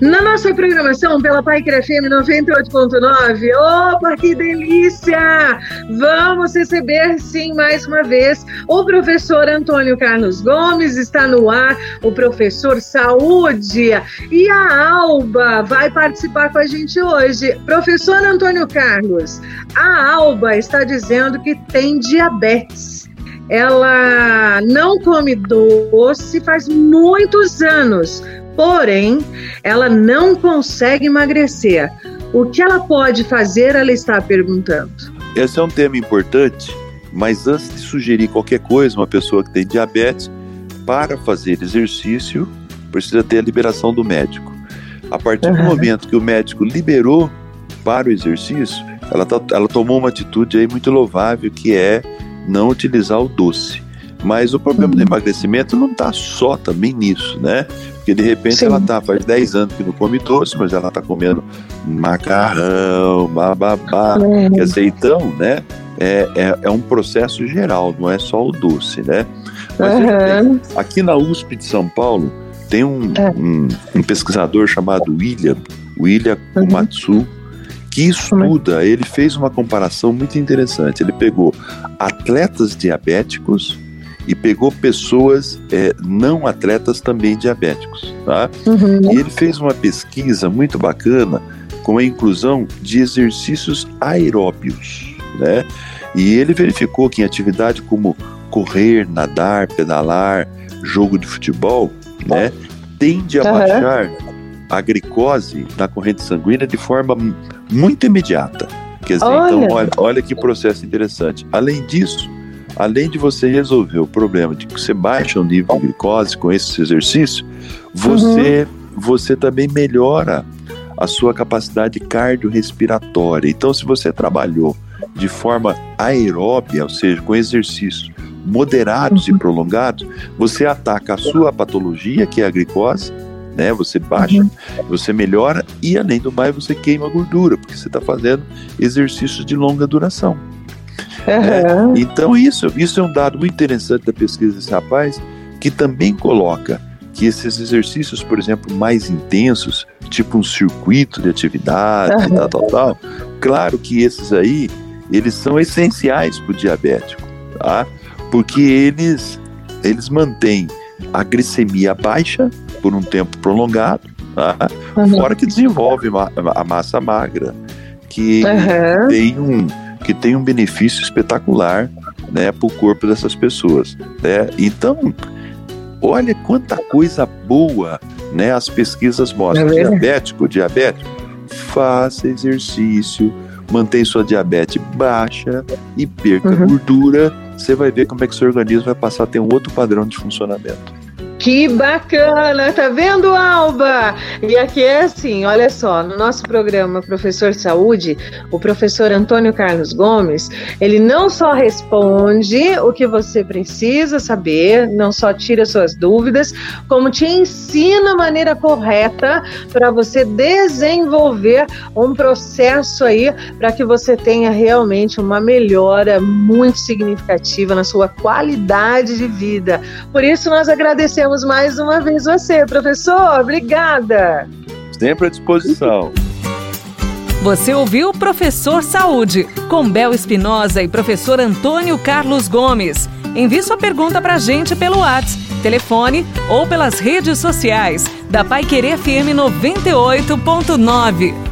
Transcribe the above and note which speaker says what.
Speaker 1: Na nossa programação pela Paiker FM 98.9, opa, que delícia! Vamos receber sim mais uma vez o professor Antônio Carlos Gomes, está no ar, o professor Saúde. E a Alba vai participar com a gente hoje. Professor Antônio Carlos, a Alba está dizendo que tem diabetes ela não come doce faz muitos anos, porém, ela não consegue emagrecer. O que ela pode fazer? Ela está perguntando.
Speaker 2: Esse é um tema importante, mas antes de sugerir qualquer coisa, uma pessoa que tem diabetes, para fazer exercício, precisa ter a liberação do médico. A partir uhum. do momento que o médico liberou para o exercício, ela, tá, ela tomou uma atitude aí muito louvável, que é não utilizar o doce. Mas o problema uhum. do emagrecimento não está só também nisso, né? Porque de repente Sim. ela tá, faz 10 anos que não come doce, mas ela tá comendo macarrão, bababá. Uhum. Quer dizer, então, né? É, é, é, um processo geral, não é só o doce, né? Mas uhum. aqui na USP de São Paulo tem um, é. um, um pesquisador chamado William, William uhum. Kumatsu, que estuda, ele fez uma comparação muito interessante. Ele pegou atletas diabéticos e pegou pessoas é, não atletas também diabéticos, tá? Uhum. E ele fez uma pesquisa muito bacana com a inclusão de exercícios aeróbios, né? E ele verificou que em atividade como correr, nadar, pedalar, jogo de futebol, né, tende a uhum. baixar a glicose na corrente sanguínea de forma muito imediata. Quer dizer, olha. então olha, olha que processo interessante. Além disso, além de você resolver o problema de que você baixa o nível de glicose com esse exercício, você, uhum. você também melhora a sua capacidade cardiorrespiratória. Então, se você trabalhou de forma aeróbia, ou seja, com exercícios moderados uhum. e prolongados, você ataca a sua patologia, que é a glicose, né? Você baixa, uhum. você melhora e além do mais você queima gordura, porque você está fazendo exercícios de longa duração. Uhum. Então, isso, isso é um dado muito interessante da pesquisa desse rapaz, que também coloca que esses exercícios, por exemplo, mais intensos, tipo um circuito de atividade, uhum. tal, tal, tal, claro que esses aí, eles são essenciais para o diabético, tá? Porque eles, eles mantêm a glicemia baixa por um tempo prolongado, tá? uhum. fora que desenvolve a massa magra, que uhum. tem um que tem um benefício espetacular né, para o corpo dessas pessoas. Né? Então, olha quanta coisa boa né, as pesquisas mostram. É diabético, diabético, faça exercício, mantém sua diabetes baixa e perca uhum. gordura. Você vai ver como é que seu organismo vai passar a ter um outro padrão de funcionamento.
Speaker 1: Que bacana, tá vendo, Alba? E aqui é assim, olha só, no nosso programa Professor Saúde, o professor Antônio Carlos Gomes, ele não só responde o que você precisa saber, não só tira suas dúvidas, como te ensina a maneira correta para você desenvolver um processo aí para que você tenha realmente uma melhora muito significativa na sua qualidade de vida. Por isso nós agradecemos agradecemos mais uma vez você, professor. Obrigada.
Speaker 2: Sempre à disposição.
Speaker 3: Você ouviu Professor Saúde, com Bel Espinosa e professor Antônio Carlos Gomes. Envie sua pergunta para a gente pelo WhatsApp, telefone ou pelas redes sociais da Pai Querer FM 98.9.